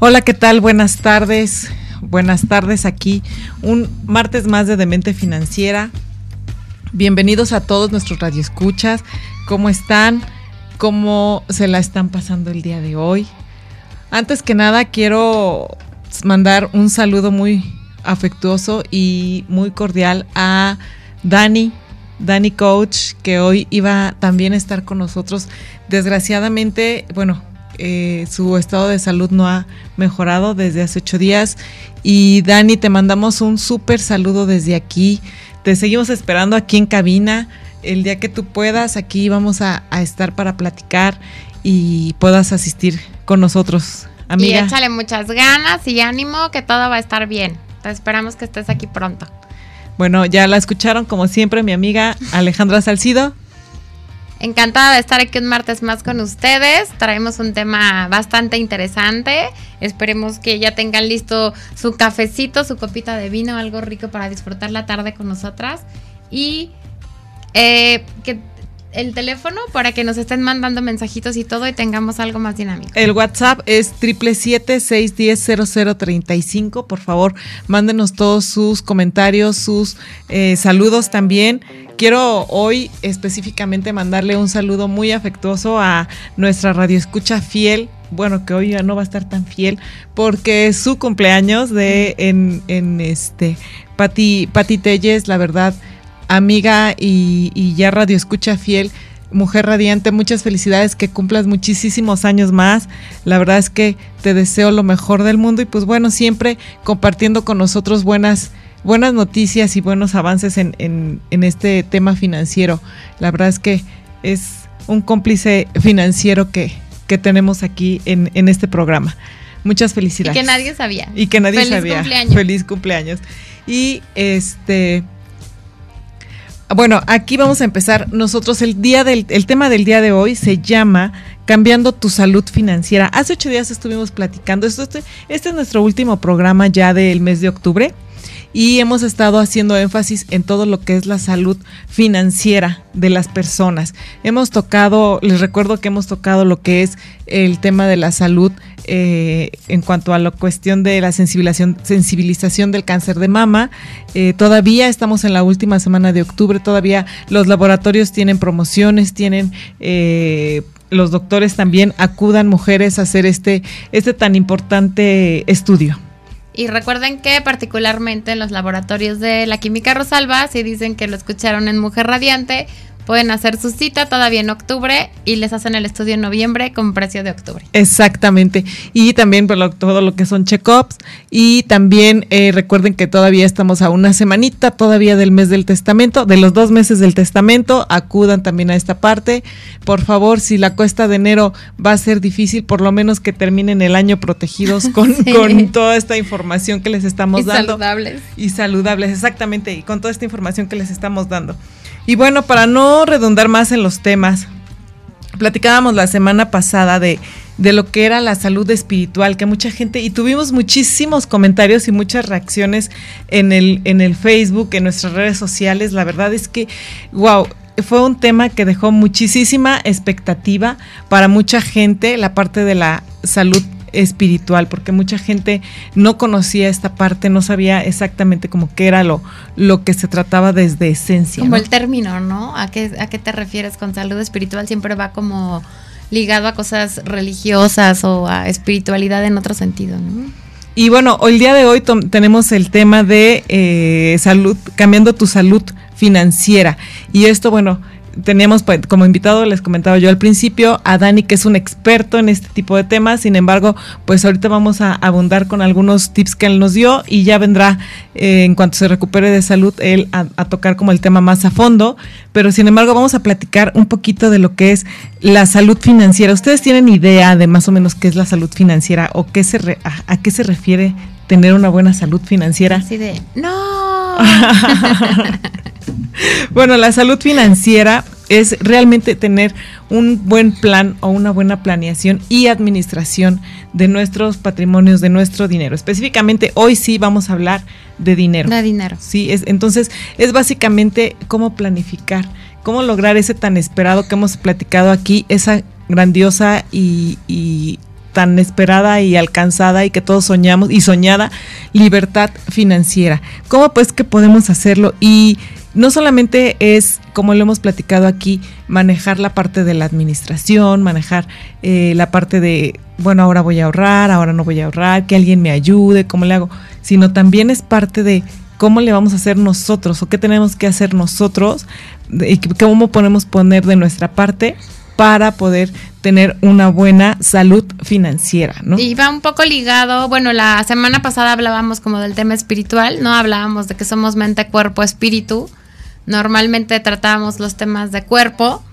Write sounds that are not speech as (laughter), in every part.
Hola, ¿qué tal? Buenas tardes. Buenas tardes aquí. Un martes más de Demente Financiera. Bienvenidos a todos nuestros radioescuchas. ¿Cómo están? ¿Cómo se la están pasando el día de hoy? Antes que nada, quiero mandar un saludo muy afectuoso y muy cordial a Dani, Dani Coach, que hoy iba también a estar con nosotros. Desgraciadamente, bueno, eh, su estado de salud no ha mejorado desde hace ocho días. Y Dani, te mandamos un súper saludo desde aquí. Te seguimos esperando aquí en cabina. El día que tú puedas, aquí vamos a, estar para platicar y puedas asistir con nosotros. Amiga. Y échale muchas ganas y ánimo que todo va a estar bien. Te esperamos que estés aquí pronto. Bueno, ya la escucharon como siempre mi amiga Alejandra Salcido. Encantada de estar aquí un martes más con ustedes. Traemos un tema bastante interesante. Esperemos que ya tengan listo su cafecito, su copita de vino, algo rico para disfrutar la tarde con nosotras. Y eh, que el teléfono para que nos estén mandando mensajitos y todo y tengamos algo más dinámico. El WhatsApp es 777-610-0035. Por favor, mándenos todos sus comentarios, sus eh, saludos también. Quiero hoy específicamente mandarle un saludo muy afectuoso a nuestra radioescucha fiel, bueno, que hoy ya no va a estar tan fiel, porque es su cumpleaños de en, en este Pati, Pati Telles, la verdad, amiga y, ya radio escucha fiel, mujer radiante, muchas felicidades, que cumplas muchísimos años más. La verdad es que te deseo lo mejor del mundo y pues bueno, siempre compartiendo con nosotros buenas, buenas noticias y buenos avances en, en, este tema financiero. La verdad es que es un cómplice financiero que, que tenemos aquí en, en este programa. Muchas felicidades. Y que nadie sabía. Y que nadie sabía. Feliz cumpleaños. Y este bueno, aquí vamos a empezar. Nosotros el día del el tema del día de hoy se llama Cambiando tu salud financiera. Hace ocho días estuvimos platicando. este, este es nuestro último programa ya del mes de octubre y hemos estado haciendo énfasis en todo lo que es la salud financiera de las personas. Hemos tocado, les recuerdo que hemos tocado lo que es el tema de la salud eh, en cuanto a la cuestión de la sensibilización, del cáncer de mama. Eh, todavía estamos en la última semana de octubre, todavía los laboratorios tienen promociones, tienen... Eh, los doctores también acudan mujeres a hacer este, este tan importante estudio. Y recuerden que particularmente en los laboratorios de la Química Rosalba, si dicen que lo escucharon en Mujer Radiante, pueden hacer su cita todavía en octubre y les hacen el estudio en noviembre con precio de octubre. Exactamente. Y también por todo lo que son check-ups. Y también eh, recuerden que todavía estamos a una semanita todavía del mes del testamento, de los dos meses del testamento. Acudan también a esta parte. Por favor, si la cuesta de enero va a ser difícil, por lo menos que terminen el año protegidos (laughs) con, con toda esta información que les estamos y dando. Saludables. Y saludables, exactamente. Y con toda esta información que les estamos dando. Y bueno, para no redundar más en los temas, platicábamos la semana pasada de, de lo que era la salud espiritual, que mucha gente, y tuvimos muchísimos comentarios y muchas reacciones en el, en el Facebook, en nuestras redes sociales. La verdad es que, wow, fue un tema que dejó muchísima expectativa para mucha gente, la parte de la salud espiritual, porque mucha gente no conocía esta parte, no sabía exactamente como qué era lo, lo que se trataba desde esencia. Como el término, ¿no? ¿A qué, ¿A qué te refieres con salud espiritual? Siempre va como ligado a cosas religiosas o a espiritualidad en otro sentido, ¿no? Y bueno, hoy el día de hoy tenemos el tema de eh, salud, cambiando tu salud financiera. Y esto, bueno, teníamos pues, como invitado, les comentaba yo al principio, a Dani, que es un experto en este tipo de temas. Sin embargo, pues ahorita vamos a abundar con algunos tips que él nos dio y ya vendrá, eh, en cuanto se recupere de salud, él a, tocar como el tema más a fondo. Pero sin embargo, vamos a platicar un poquito de lo que es la salud financiera. ¿Ustedes tienen idea de más o menos qué es la salud financiera o qué se a, qué se refiere tener una buena salud financiera? Así de, no. (laughs) bueno, la salud financiera es realmente tener un buen plan o una buena planeación y administración de nuestros patrimonios, de nuestro dinero. Específicamente hoy sí vamos a hablar de dinero. De dinero. Sí, es, entonces es básicamente cómo planificar, cómo lograr ese tan esperado que hemos platicado aquí, esa grandiosa y, y tan esperada y alcanzada y que todos soñamos y soñada libertad financiera. ¿Cómo pues que podemos hacerlo? Y no solamente es, como lo hemos platicado aquí, manejar la parte de la administración, manejar eh, la parte de, bueno, ahora voy a ahorrar, ahora no voy a ahorrar, que alguien me ayude, cómo le hago, sino también es parte de cómo le vamos a hacer nosotros o qué tenemos que hacer nosotros y cómo podemos poner de nuestra parte para poder tener una buena salud financiera, ¿no? Y va un poco ligado, bueno, la semana pasada hablábamos como del tema espiritual, ¿no? Hablábamos de que somos mente, cuerpo, espíritu. Normalmente tratábamos los temas de cuerpo,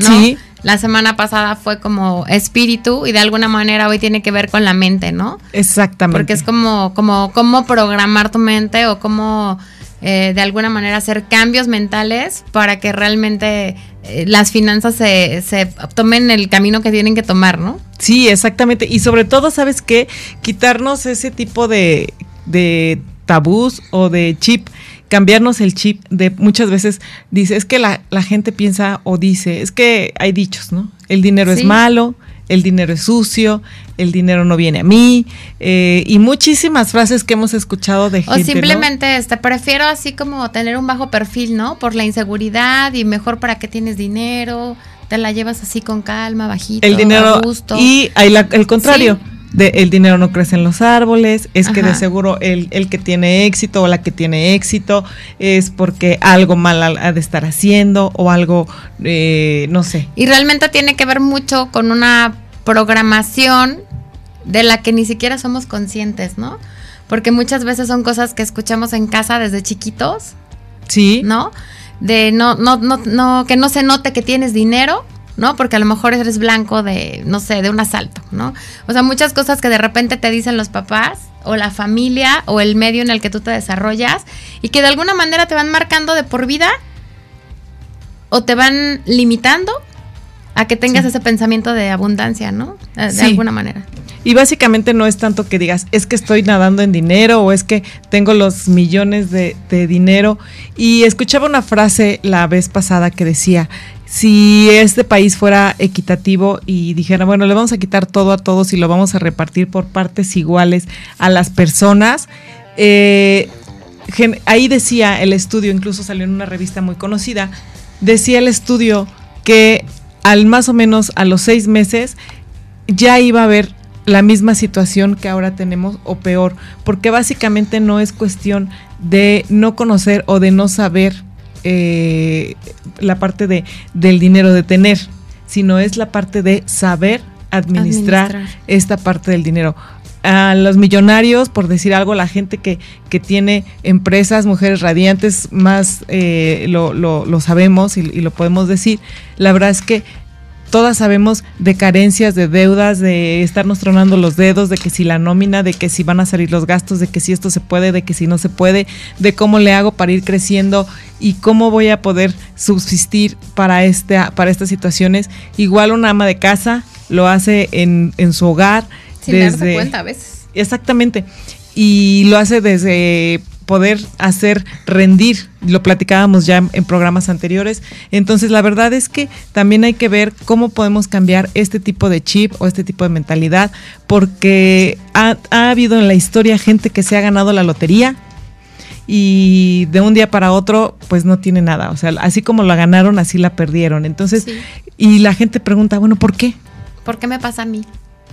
¿no? Sí. La semana pasada fue como espíritu y de alguna manera hoy tiene que ver con la mente, ¿no? Exactamente. Porque es como, como, cómo programar tu mente o cómo eh, de alguna manera hacer cambios mentales para que realmente eh, las finanzas se, se, tomen el camino que tienen que tomar, ¿no? Sí, exactamente. Y sobre todo, ¿sabes qué? Quitarnos ese tipo de, de tabús o de chip cambiarnos el chip de muchas veces dice, es que la, la gente piensa o dice, es que hay dichos, ¿no? El dinero es malo, el dinero es sucio, el dinero no viene a mí, eh, y muchísimas frases que hemos escuchado de gente. O simplemente, este, prefiero así como tener un bajo perfil, ¿no? Por la inseguridad y mejor para qué tienes dinero, te la llevas así con calma, bajito, el dinero, a gusto. Y hay el contrario. De el dinero no crece en los árboles, es que de seguro el, el, que tiene éxito o la que tiene éxito es porque algo mal ha de estar haciendo o algo, eh, no sé. Y realmente tiene que ver mucho con una programación de la que ni siquiera somos conscientes, ¿no? Porque muchas veces son cosas que escuchamos en casa desde chiquitos. Sí. ¿No? De no, no, no, no, que no se note que tienes dinero, ¿no? Porque a lo mejor eres blanco de, no sé, de un asalto, ¿no? O sea, muchas cosas que de repente te dicen los papás o la familia o el medio en el que tú te desarrollas y que de alguna manera te van marcando de por vida o te van limitando a que tengas ese pensamiento de abundancia, ¿no? De alguna manera. Y básicamente no es tanto que digas, es que estoy nadando en dinero o es que tengo los millones de, de dinero. Y escuchaba una frase la vez pasada que decía, si este país fuera equitativo y dijera, bueno, le vamos a quitar todo a todos y lo vamos a repartir por partes iguales a las personas, eh, ahí decía el estudio, incluso salió en una revista muy conocida, decía el estudio que al más o menos a los seis meses ya iba a haber la misma situación que ahora tenemos o peor, porque básicamente no es cuestión de no conocer o de no saber eh, la parte de, del dinero de tener, sino es la parte de saber administrar, esta parte del dinero. A los millonarios, por decir algo, la gente que, que tiene empresas, mujeres radiantes, más eh, lo, lo, lo, sabemos y, y lo podemos decir, la verdad es que todas sabemos de carencias, de deudas, de estarnos tronando los dedos, de que si la nómina, de que si van a salir los gastos, de que si esto se puede, de que si no se puede, de cómo le hago para ir creciendo y cómo voy a poder subsistir para, este, para estas situaciones. Igual una ama de casa lo hace en, en su hogar. Sin desde, darse cuenta a veces. Exactamente. Y lo hace desde poder hacer rendir, lo platicábamos ya en, programas anteriores. Entonces, la verdad es que también hay que ver cómo podemos cambiar este tipo de chip o este tipo de mentalidad, porque ha, ha habido en la historia gente que se ha ganado la lotería, y de un día para otro pues no tiene nada, o sea, así como la ganaron, así la perdieron. Entonces, sí. y la gente pregunta, bueno, ¿por qué? ¿Por qué me pasa a mí?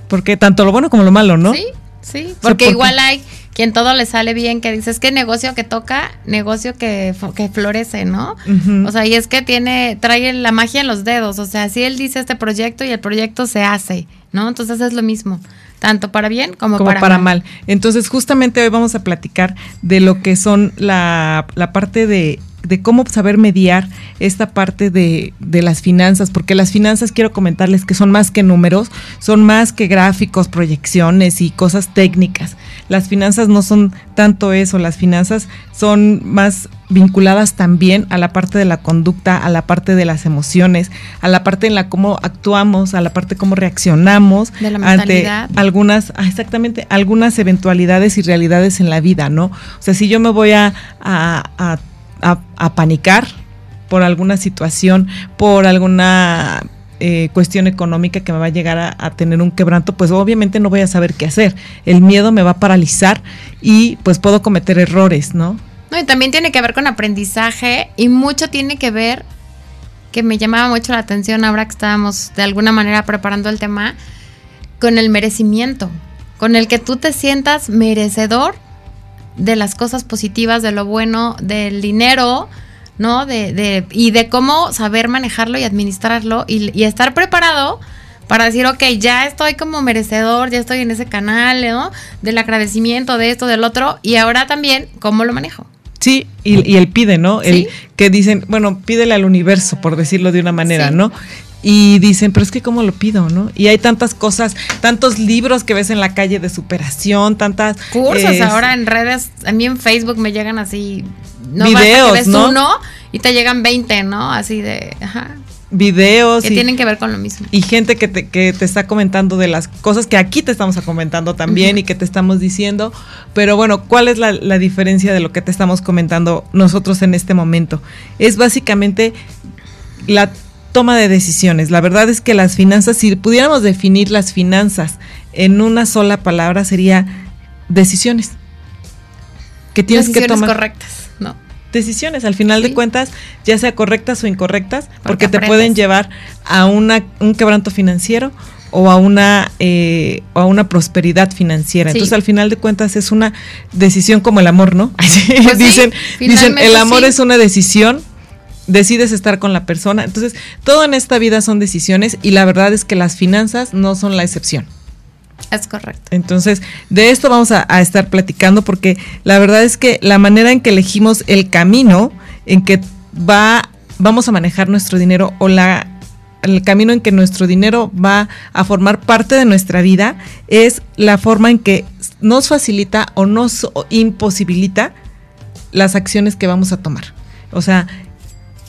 Porque tanto lo bueno como lo malo, ¿no? Sí, sí, porque o sea, igual hay quien todo le sale bien, que dices que negocio que toca, negocio que, que florece, ¿no? Uh -huh. O sea, y es que tiene, trae la magia en los dedos, o sea, si él dice este proyecto y el proyecto se hace, ¿no? Entonces es lo mismo, tanto para bien como, como para, para mal. mal. Entonces, justamente hoy vamos a platicar de lo que son la, la parte de de cómo saber mediar esta parte de, de, las finanzas, porque las finanzas quiero comentarles que son más que números, son más que gráficos, proyecciones y cosas técnicas. Las finanzas no son tanto eso, las finanzas son más vinculadas también a la parte de la conducta, a la parte de las emociones, a la parte en la cómo actuamos, a la parte cómo reaccionamos ante algunas, ah, exactamente, algunas eventualidades y realidades en la vida, ¿no? O sea, si yo me voy a, a, a, panicar por alguna situación, por alguna eh, cuestión económica que me va a llegar a, tener un quebranto, pues obviamente no voy a saber qué hacer. El miedo me va a paralizar y pues puedo cometer errores, ¿no? No, y también tiene que ver con aprendizaje y mucho tiene que ver, que me llamaba mucho la atención ahora que estábamos de alguna manera preparando el tema, con el merecimiento, con el que tú te sientas merecedor de las cosas positivas, de lo bueno, del dinero, ¿no? De, de, y de cómo saber manejarlo y administrarlo y, y, estar preparado para decir, ok, ya estoy como merecedor, ya estoy en ese canal, ¿no? Del agradecimiento, de esto, del otro, y ahora también, ¿cómo lo manejo? Sí, y, y él pide, ¿no? El que dicen, bueno, pídele al universo, por decirlo de una manera, ¿no? Y dicen, pero es que cómo lo pido, ¿no? Y hay tantas cosas, tantos libros que ves en la calle de superación, tantas cursos ahora en redes, a mí en Facebook me llegan así no videos, que ves ¿no? uno y te llegan 20, ¿no? Así de, ajá. Videos. Que tienen que ver con lo mismo. Y gente que te, que te está comentando de las cosas que aquí te estamos comentando también y que te estamos diciendo. Pero bueno, ¿cuál es la, la diferencia de lo que te estamos comentando nosotros en este momento? Es básicamente la toma de decisiones. La verdad es que las finanzas, si pudiéramos definir las finanzas en una sola palabra, sería decisiones. Que tienes que tomar. correctas, ¿no? Decisiones, al final de cuentas, ya sea correctas o incorrectas, porque, te pueden llevar a una, un quebranto financiero o a una eh, a una prosperidad financiera. Entonces, al final de cuentas es una decisión como el amor, ¿no? (laughs) Pues dicen, dicen el amor es una decisión decides estar con la persona. Entonces, todo en esta vida son decisiones y la verdad es que las finanzas no son la excepción. Es correcto. Entonces, de esto vamos a, estar platicando porque la verdad es que la manera en que elegimos el camino en que va, vamos a manejar nuestro dinero o la el camino en que nuestro dinero va a formar parte de nuestra vida es la forma en que nos facilita o nos imposibilita las acciones que vamos a tomar. O sea,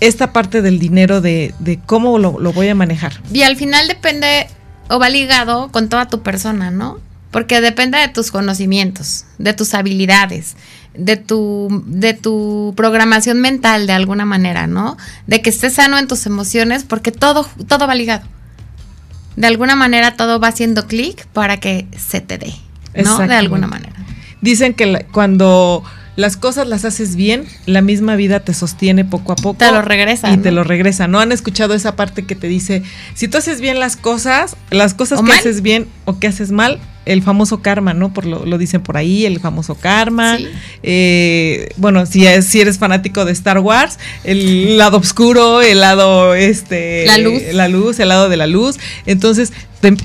esta parte del dinero de, de cómo lo, voy a manejar. Y al final depende o va ligado con toda tu persona, ¿no? Porque depende de tus conocimientos, de tus habilidades, de tu, de tu programación mental de alguna manera, ¿no? De que estés sano en tus emociones, porque todo, todo va ligado. De alguna manera todo va haciendo clic para que se te dé, ¿no? De alguna manera. Dicen que cuando las cosas las haces bien, la misma vida te sostiene poco a poco. Te lo regresa. Y te lo regresa. ¿No han escuchado esa parte que te dice, si tú haces bien las cosas, las cosas que haces bien o que haces mal, el famoso karma, ¿no? Por lo, lo dicen por ahí, el famoso karma. Eh, bueno, si, si eres fanático de Star Wars, el lado oscuro, el lado, este... La luz. La luz, el lado de la luz. Entonces,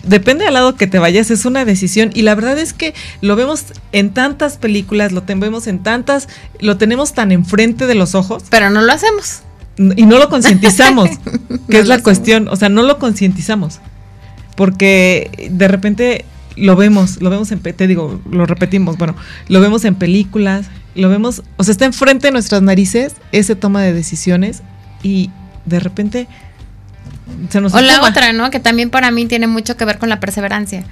depende del lado que te vayas, es una decisión. Y la verdad es que lo vemos en tantas películas, lo tenemos en tantas, lo tenemos tan enfrente de los ojos. Pero no lo hacemos. Y no lo concientizamos, (laughs) que es la cuestión. O sea, no lo concientizamos. Porque de repente lo vemos, lo vemos en, te digo, lo repetimos, bueno, lo vemos en películas, lo vemos, o sea, está enfrente de nuestras narices ese toma de decisiones y de repente se nos... O la otra, ¿no? Que también para mí tiene mucho que ver con la perseverancia.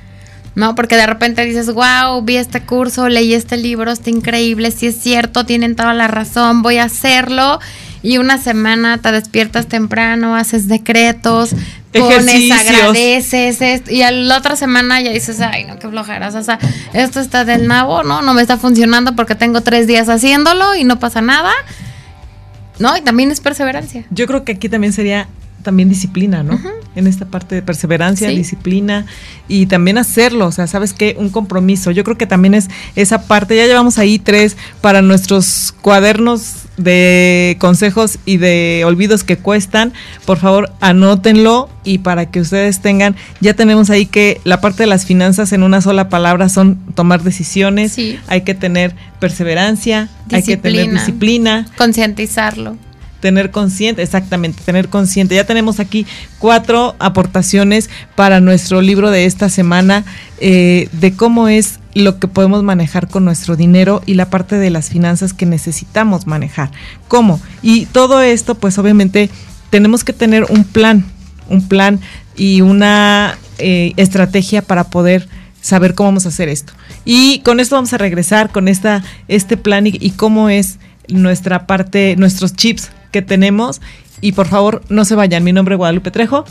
¿no? Porque de repente dices, wow, vi este curso, leí este libro, está increíble, si es cierto, tienen toda la razón, voy a hacerlo. Y una semana te despiertas temprano, haces decretos, pones, agradeces, y a la otra semana ya dices, ay, no, qué flojeras, o sea, esto está del nabo, ¿no? No me está funcionando porque tengo tres días haciéndolo y no pasa nada. ¿No? Y también es perseverancia. Yo creo que aquí también sería también disciplina, ¿no? En esta parte de perseverancia, disciplina y también hacerlo, o sea, ¿sabes qué? Un compromiso. Yo creo que también es esa parte, ya llevamos ahí tres para nuestros cuadernos de consejos y de olvidos que cuestan, por favor anótenlo y para que ustedes tengan, ya tenemos ahí que la parte de las finanzas en una sola palabra son tomar decisiones, hay que tener perseverancia, hay que tener disciplina, concientizarlo tener consciente, exactamente, tener consciente. Ya tenemos aquí cuatro aportaciones para nuestro libro de esta semana eh, de cómo es lo que podemos manejar con nuestro dinero y la parte de las finanzas que necesitamos manejar. ¿Cómo? Y todo esto, pues obviamente tenemos que tener un plan, un plan y una eh, estrategia para poder saber cómo vamos a hacer esto. Y con esto vamos a regresar con esta, este plan y, cómo es nuestra parte, nuestros chips que tenemos. Y por favor, no se vayan. Mi nombre es Guadalupe Trejo.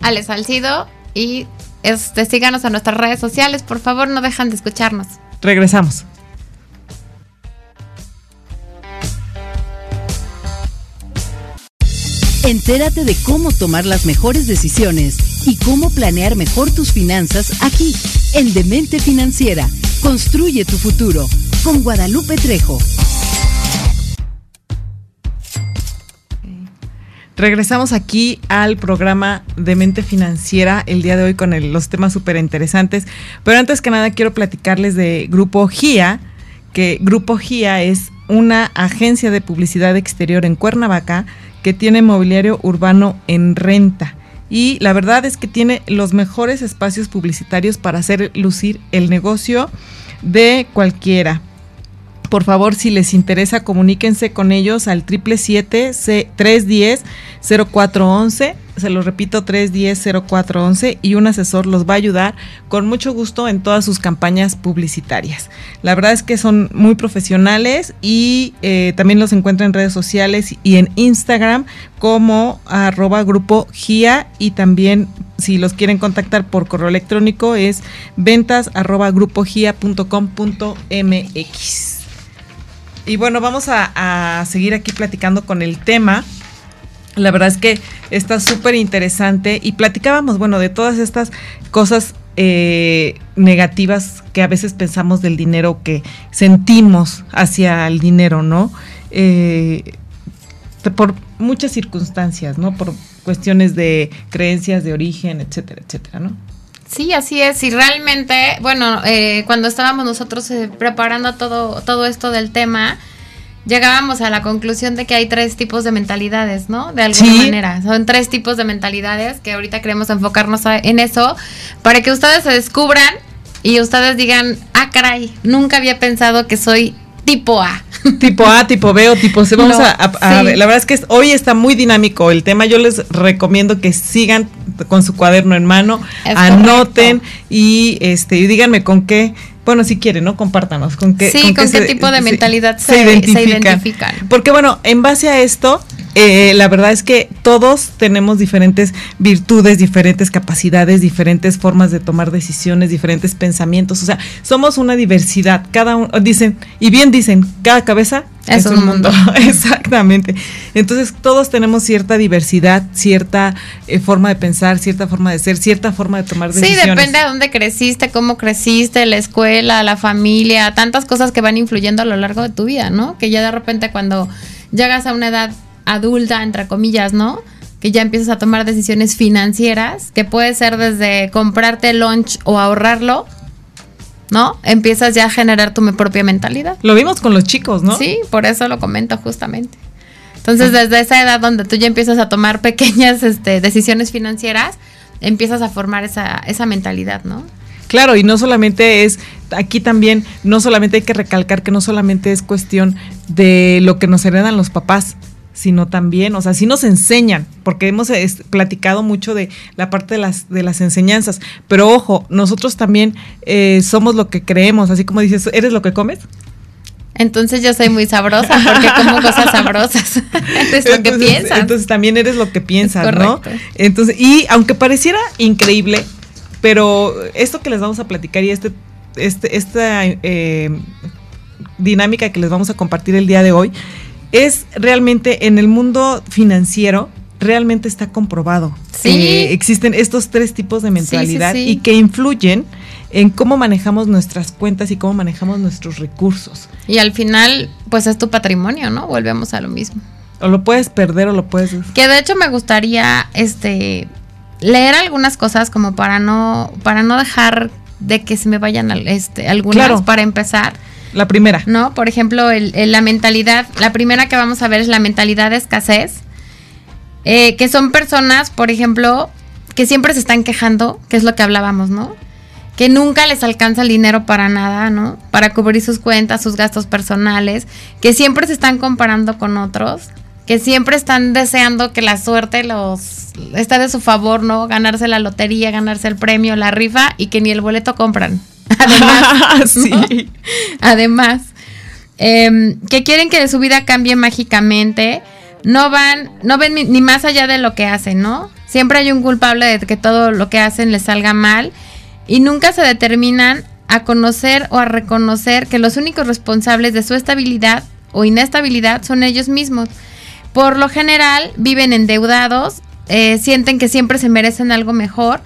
Ale Salcido. Y este, síganos en nuestras redes sociales. Por favor, no dejan de escucharnos. Regresamos. Entérate de cómo tomar las mejores decisiones y cómo planear mejor tus finanzas aquí, en Demente Financiera. Construye tu futuro con Guadalupe Trejo. Regresamos aquí al programa de Mente Financiera el día de hoy con los temas súper interesantes. Pero antes que nada quiero platicarles de Grupo GIA, que Grupo GIA es una agencia de publicidad exterior en Cuernavaca que tiene mobiliario urbano en renta. Y la verdad es que tiene los mejores espacios publicitarios para hacer lucir el negocio de cualquiera. Por favor, si les interesa, comuníquense con ellos al 777-310-0411 se lo repito, 310-0411 y un asesor los va a ayudar con mucho gusto en todas sus campañas publicitarias. La verdad es que son muy profesionales y eh, también los encuentran en redes sociales y en Instagram como arroba grupo GIA y también si los quieren contactar por correo electrónico es ventas arroba mx Y bueno, vamos a seguir aquí platicando con el tema la verdad es que está súper interesante y platicábamos, bueno, de todas estas cosas eh, negativas que a veces pensamos del dinero, que sentimos hacia el dinero, ¿no? Eh, por muchas circunstancias, ¿no? Por cuestiones de creencias de origen, etcétera, etcétera, ¿no? Sí, así es. Y realmente, bueno, eh, cuando estábamos nosotros preparando todo, todo esto del tema, llegábamos a la conclusión de que hay tres tipos de mentalidades, ¿no? De alguna manera. Son tres tipos de mentalidades que ahorita queremos enfocarnos en eso para que ustedes se descubran y ustedes digan, ah, caray, nunca había pensado que soy tipo A. Tipo A, tipo B o tipo C. Vamos a, ver. La verdad es que hoy está muy dinámico el tema. Yo les recomiendo que sigan con su cuaderno en mano, anoten y este y díganme con qué bueno, si quieren, ¿no? Compártanos. ¿Con qué, sí, con, qué, tipo de mentalidad se, identifican. Porque bueno, en base a esto, eh, la verdad es que todos tenemos diferentes virtudes, diferentes capacidades, diferentes formas de tomar decisiones, diferentes pensamientos. O sea, somos una diversidad. Cada uno, dicen, y bien dicen, cada cabeza es, un mundo. (laughs) (laughs) Exactamente. Entonces, todos tenemos cierta diversidad, cierta eh, forma de pensar, cierta forma de ser, cierta forma de tomar decisiones. Sí, depende de dónde creciste, cómo creciste, la escuela, la familia, tantas cosas que van influyendo a lo largo de tu vida, ¿no? Que ya de repente cuando llegas a una edad adulta, entre comillas, ¿no? Que ya empiezas a tomar decisiones financieras, que puede ser desde comprarte lunch o ahorrarlo, ¿no? Empiezas ya a generar tu propia mentalidad. Lo vimos con los chicos, ¿no? Sí, por eso lo comento justamente. Entonces, desde esa edad donde tú ya empiezas a tomar (laughs) pequeñas este, decisiones financieras, empiezas a formar esa, esa mentalidad, ¿no? Claro, y no solamente es, aquí también, no solamente hay que recalcar que no solamente es cuestión de lo que nos heredan los papás, sino también, o sea, sí nos enseñan, porque hemos platicado mucho de la parte de las, de las enseñanzas, pero ojo, nosotros también eh, somos lo que creemos, así como dices, ¿eres lo que comes? Entonces yo soy muy sabrosa porque como cosas sabrosas. (laughs) es lo que piensas. Entonces también eres lo que piensas, ¿no? Entonces, y aunque pareciera increíble, pero esto que les vamos a platicar y este, este, esta eh, dinámica que les vamos a compartir el día de hoy, es realmente en el mundo financiero, realmente está comprobado. Sí. Que existen estos tres tipos de mentalidad y que influyen en cómo manejamos nuestras cuentas y cómo manejamos nuestros recursos. Y al final, pues es tu patrimonio, ¿no? Volvemos a lo mismo. O lo puedes perder o lo puedes... Que de hecho me gustaría, este, leer algunas cosas como para no, para no dejar de que se me vayan este, algunas para empezar La primera. ¿No? Por ejemplo, el, la mentalidad, la primera que vamos a ver es la mentalidad de escasez. Eh, que son personas, por ejemplo, que siempre se están quejando, que es lo que hablábamos, ¿no? Que nunca les alcanza el dinero para nada, ¿no? Para cubrir sus cuentas, sus gastos personales, que siempre se están comparando con otros, que siempre están deseando que la suerte los esté de su favor, ¿no? Ganarse la lotería, ganarse el premio, la rifa y que ni el boleto compran. (laughs) Además, (laughs) sí. Además, em, que quieren que su vida cambie mágicamente, no van, no ven ni, más allá de lo que hacen, ¿no? Siempre hay un culpable de que todo lo que hacen les salga mal y nunca se determinan a conocer o a reconocer que los únicos responsables de su estabilidad o inestabilidad son ellos mismos. Por lo general viven endeudados, eh, sienten que siempre se merecen algo mejor,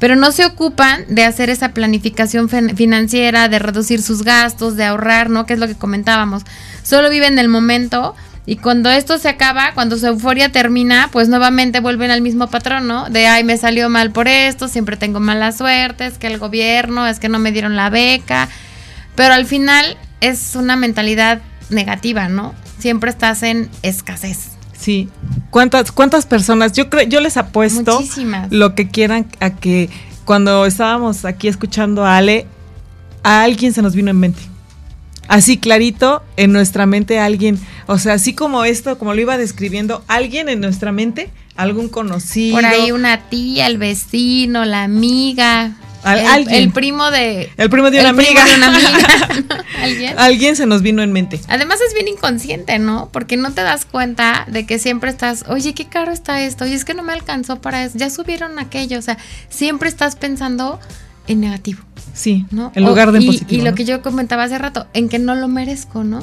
pero no se ocupan de hacer esa planificación financiera, de reducir sus gastos, de ahorrar, ¿no? Que es lo que comentábamos. Solo viven el momento y cuando esto se acaba, cuando su euforia termina, pues nuevamente vuelven al mismo patrón, ¿no? De, ay, me salió mal por esto, siempre tengo mala suerte, es que el gobierno, es que no me dieron la beca. Pero al final es una mentalidad negativa, ¿no? Siempre estás en escasez. Sí. ¿Cuántas, cuántas personas? Yo creo, yo les apuesto lo que quieran a que cuando estábamos aquí escuchando a Ale, a alguien se nos vino en mente así clarito en nuestra mente alguien, o sea, así como esto, como lo iba describiendo, alguien en nuestra mente, algún conocido. Por ahí una tía, el vecino, la amiga. El, primo de el primo de una amiga, (laughs) ¿Alguien? alguien se nos vino en mente. Además es bien inconsciente no porque no te das cuenta de que siempre estás oye qué caro está esto oye es que no me alcanzó para eso ya subieron aquello o sea siempre estás pensando en negativo. Sí, ¿no? En lugar de y, Y lo que yo comentaba hace rato, en que no lo merezco, ¿no?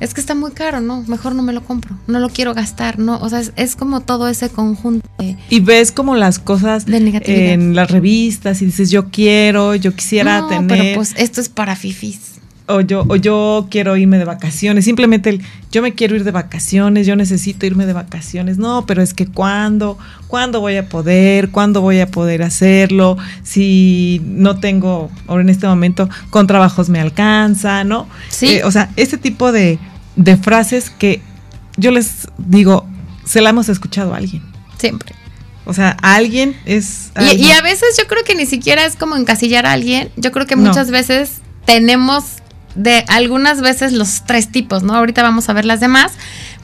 Es que está muy caro, ¿no? Mejor no me lo compro, no lo quiero gastar, ¿no? O sea, es, como todo ese conjunto. y ves como las cosas en las revistas y dices, yo quiero, yo quisiera tener. Pero pues esto es para fifis o yo, o yo quiero irme de vacaciones, simplemente el, yo me quiero ir de vacaciones, yo necesito irme de vacaciones, no, pero es que cuándo, cuándo voy a poder, cuándo voy a poder hacerlo, si no tengo, ahora en este momento, con trabajos me alcanza, ¿no? Sí. Eh, o sea, este tipo de, de frases que yo les digo, se la hemos escuchado a alguien. Siempre. O sea, a alguien es... Y, a veces yo creo que ni siquiera es como encasillar a alguien. Yo creo que muchas veces tenemos de algunas veces los tres tipos, ¿no? Ahorita vamos a ver las demás,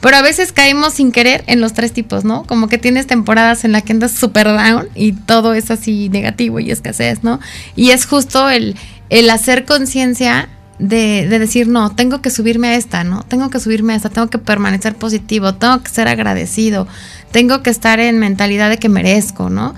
pero a veces caemos sin querer en los tres tipos, ¿no? Como que tienes temporadas en las que andas super down y todo es así negativo y escasez, ¿no? Y es justo el, el hacer conciencia de, de, decir, no, tengo que subirme a esta, ¿no? Tengo que subirme a esta, tengo que permanecer positivo, tengo que ser agradecido, tengo que estar en mentalidad de que merezco, ¿no?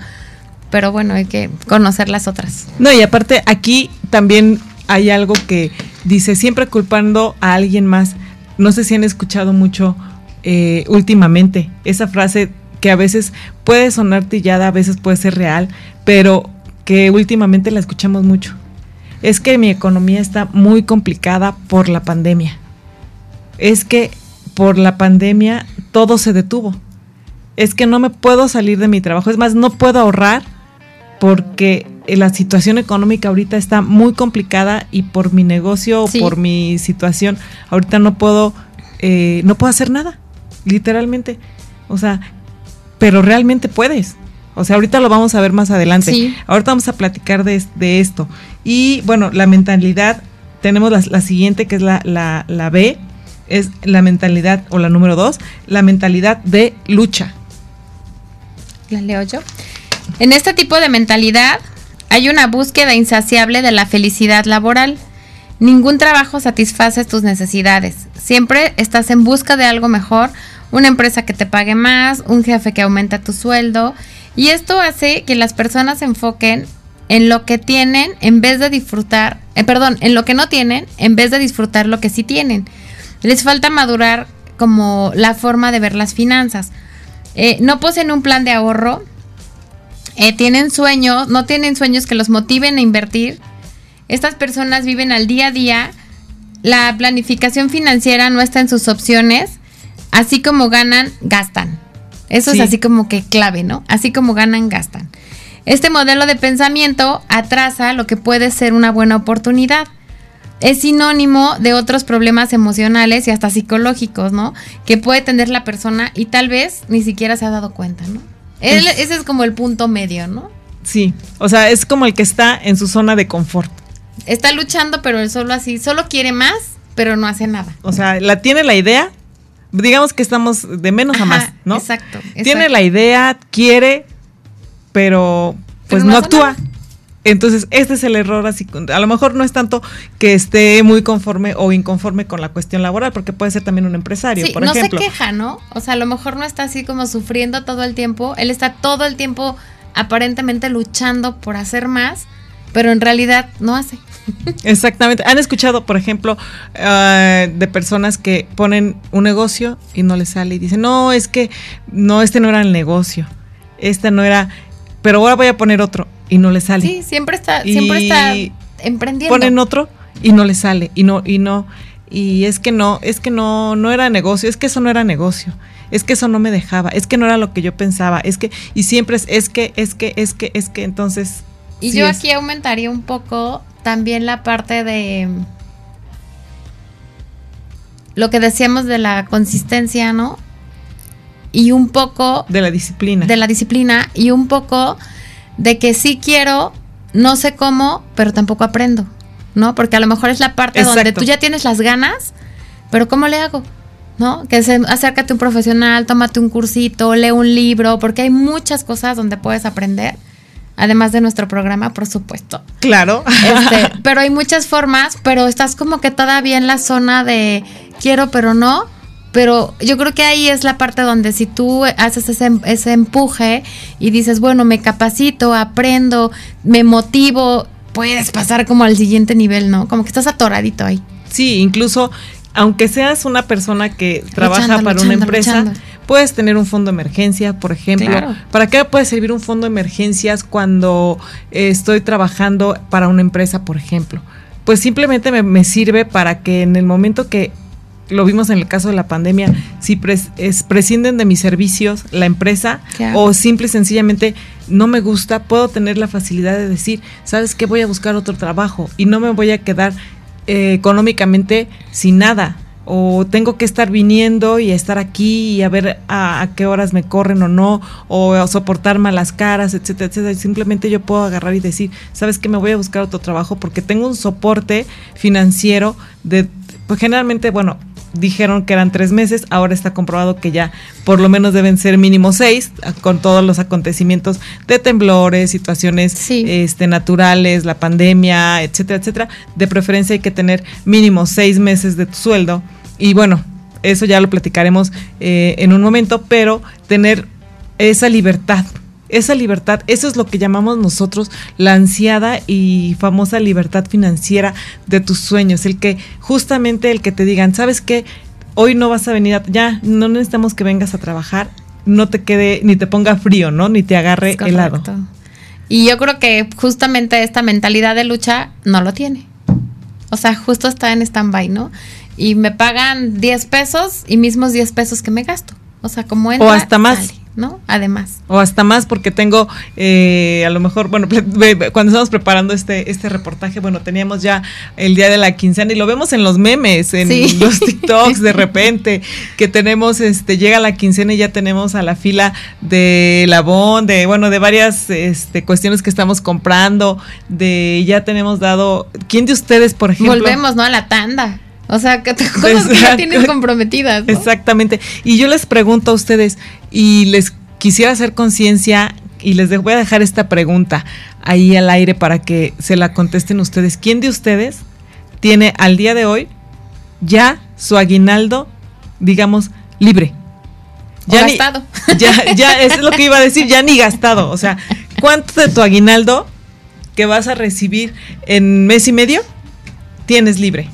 Pero bueno, hay que conocer las otras. No, y aparte aquí también hay algo que dice, siempre culpando a alguien más. No sé si han escuchado mucho eh, últimamente esa frase que a veces puede sonar tillada, a veces puede ser real, pero que últimamente la escuchamos mucho. Es que mi economía está muy complicada por la pandemia. Es que por la pandemia todo se detuvo. Es que no me puedo salir de mi trabajo. Es más, no puedo ahorrar porque la situación económica ahorita está muy complicada y por mi negocio o por mi situación ahorita no puedo eh, no puedo hacer nada literalmente o sea pero realmente puedes o sea ahorita lo vamos a ver más adelante ahorita vamos a platicar de, de, esto y bueno la mentalidad tenemos la, la siguiente que es la, la, la B es la mentalidad o la número dos la mentalidad de lucha la leo yo en este tipo de mentalidad hay una búsqueda insaciable de la felicidad laboral. Ningún trabajo satisface tus necesidades. Siempre estás en busca de algo mejor, una empresa que te pague más, un jefe que aumenta tu sueldo. Y esto hace que las personas se enfoquen en lo que tienen en vez de disfrutar, eh, perdón, en lo que no tienen en vez de disfrutar lo que sí tienen. Les falta madurar como la forma de ver las finanzas. Eh, no poseen un plan de ahorro, eh, tienen sueños, no tienen sueños que los motiven a invertir. Estas personas viven al día a día. La planificación financiera no está en sus opciones. Así como ganan, gastan. Eso es así como que clave, ¿no? Así como ganan, gastan. Este modelo de pensamiento atrasa lo que puede ser una buena oportunidad. es sinónimo de otros problemas emocionales y hasta psicológicos, ¿no? Que puede tener la persona y tal vez ni siquiera se ha dado cuenta, ¿no? ese es como el punto medio, ¿no? Sí, o sea, es como el que está en su zona de confort. Está luchando, pero él solo así, solo quiere más, pero no hace nada. O sea, la tiene la idea, digamos que estamos de menos a más, ¿no? Exacto, Tiene la idea, quiere, pero pues no, actúa. Entonces, este es el error, así, a lo mejor no es tanto que esté muy conforme o inconforme con la cuestión laboral, porque puede ser también un empresario, sí, por no ejemplo. se queja, ¿no? O sea, a lo mejor no está así como sufriendo todo el tiempo, él está todo el tiempo aparentemente luchando por hacer más, pero en realidad no hace. Exactamente. ¿Han escuchado, por ejemplo, uh, de personas que ponen un negocio y no les sale y dicen, no, es que no, este no era el negocio, este no era, pero ahora voy a poner otro y no le sale. Sí, siempre está, siempre está emprendiendo. Ponen otro y no le sale y no y no y es que no, es que no no era negocio, es que eso no era negocio. Es que eso no me dejaba, es que no era lo que yo pensaba, es que y siempre es es que es que es que es que entonces Y sí yo es. aquí aumentaría un poco también la parte de lo que decíamos de la consistencia, ¿no? Y un poco de la disciplina. de la disciplina y un poco de que sí quiero, no sé cómo, pero tampoco aprendo, ¿no? Porque a lo mejor es la parte donde tú ya tienes las ganas, pero ¿cómo le hago? ¿No? Que se, acércate a un profesional, tómate un cursito, lee un libro, porque hay muchas cosas donde puedes aprender, además de nuestro programa, por supuesto. Claro. Este, (laughs) pero hay muchas formas, pero estás como que todavía en la zona de quiero, pero no. Pero yo creo que ahí es la parte donde si tú haces ese, ese empuje y dices, bueno, me capacito, aprendo, me motivo, puedes pasar como al siguiente nivel, ¿no? Como que estás atoradito ahí. Sí, incluso aunque seas una persona que trabaja Luchando, para una empresa, luchando. Puedes tener un fondo de emergencia, por ejemplo. Claro. ¿Para qué puede servir un fondo de emergencias cuando eh, estoy trabajando para una empresa, por ejemplo? Pues simplemente me, me sirve para que en el momento que lo vimos en el caso de la pandemia, si pres- es- prescinden de mis servicios la empresa o simple y sencillamente no me gusta, puedo tener la facilidad de decir, ¿sabes qué? Voy a buscar otro trabajo y no me voy a quedar eh, económicamente sin nada. O tengo que estar viniendo y estar aquí y a ver a, a qué horas me corren o no, o soportar malas caras, etcétera, etcétera. Simplemente yo puedo agarrar y decir, ¿sabes qué? Me voy a buscar otro trabajo porque tengo un soporte financiero de, pues generalmente, bueno, dijeron que eran tres meses, ahora está comprobado que ya por lo menos deben ser mínimo seis, a- con todos los acontecimientos de temblores, situaciones Sí. este, naturales, la pandemia, etcétera, etcétera. De preferencia hay que tener mínimo seis meses de tu sueldo. Y bueno, eso ya lo platicaremos eh, en un momento, pero tener esa libertad. Esa libertad, eso es lo que llamamos nosotros la ansiada y famosa libertad financiera de tus sueños. El que, justamente el que te digan, ¿sabes qué? Hoy no vas a venir, a- ya no necesitamos que vengas a trabajar, no te quede, ni te ponga frío, ¿no? Ni te agarre helado. Y yo creo que justamente esta mentalidad de lucha no lo tiene. O sea, justo está en stand-by, ¿no? Y me pagan 10 pesos y mismos 10 pesos que me gasto. O sea, como entra, hasta más. sale, ¿no? Además. O hasta más porque tengo, eh, a lo mejor, bueno, cuando estamos preparando este, este reportaje, bueno, teníamos ya el día de la quincena y lo vemos en los memes, en Sí. (laughs) los TikToks de (laughs) repente, que tenemos, este, llega la quincena y ya tenemos a la fila de Labón, de, bueno, de varias este, cuestiones que estamos comprando, de ya tenemos dado, ¿quién de ustedes, por ejemplo? Volvemos, ¿no? A la tanda. O sea, que cosas que ya tienen comprometidas, ¿no? Exactamente. Y yo les pregunto a ustedes, y les quisiera hacer conciencia, y les voy a dejar esta pregunta ahí al aire para que se la contesten ustedes. ¿Quién de ustedes tiene al día de hoy ya su aguinaldo, digamos, libre? O gastado. Ya, ya, (laughs) es lo que iba a decir, ya ni gastado. O sea, ¿cuánto de tu aguinaldo que vas a recibir en mes y medio tienes libre?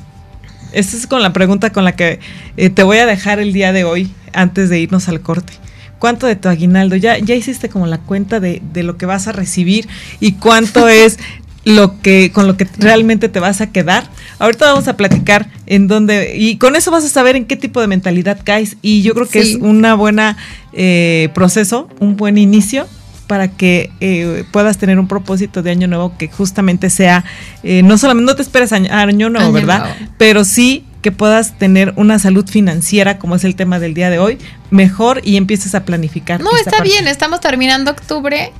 Esta es con la pregunta con la que eh, te voy a dejar el día de hoy, antes de irnos al corte. ¿Cuánto de tu aguinaldo? Ya, ya hiciste como la cuenta de, de lo que vas a recibir y cuánto (laughs) es lo que, con lo que realmente te vas a quedar. Ahorita vamos a platicar en dónde, y con eso vas a saber en qué tipo de mentalidad caes. Y yo creo que Sí. es una buena eh, proceso, un buen inicio para que eh, puedas tener un propósito de año nuevo que justamente sea, eh, no solamente, no te esperes año, año nuevo, ¿verdad? Pero sí que puedas tener una salud financiera, como es el tema del día de hoy, mejor y empieces a planificar. No, está bien, estamos terminando octubre.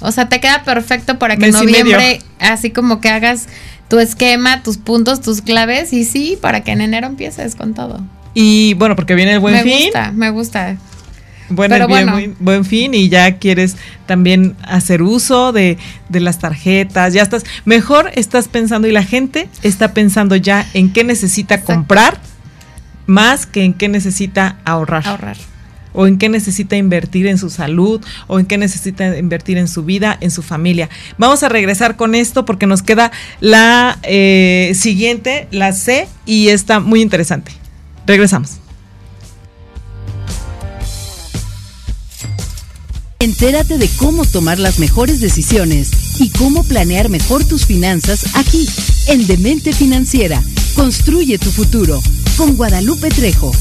O sea, te queda perfecto para que en noviembre, así como que hagas tu esquema, tus puntos, tus claves y sí, para que en enero empieces con todo. Y bueno, porque viene el buen fin. Me gusta, me gusta. Bueno, bien, buen fin y ya quieres también hacer uso de, las tarjetas, ya estás, mejor estás pensando y la gente está pensando ya en qué necesita comprar más que en qué necesita ahorrar. Ahorrar. O en qué necesita invertir en su salud, o en qué necesita invertir en su vida, en su familia. Vamos a regresar con esto porque nos queda la eh, siguiente, la C, y está muy interesante. Regresamos. Entérate de cómo tomar las mejores decisiones y cómo planear mejor tus finanzas aquí, en Demente Financiera. Construye tu futuro con Guadalupe Trejo.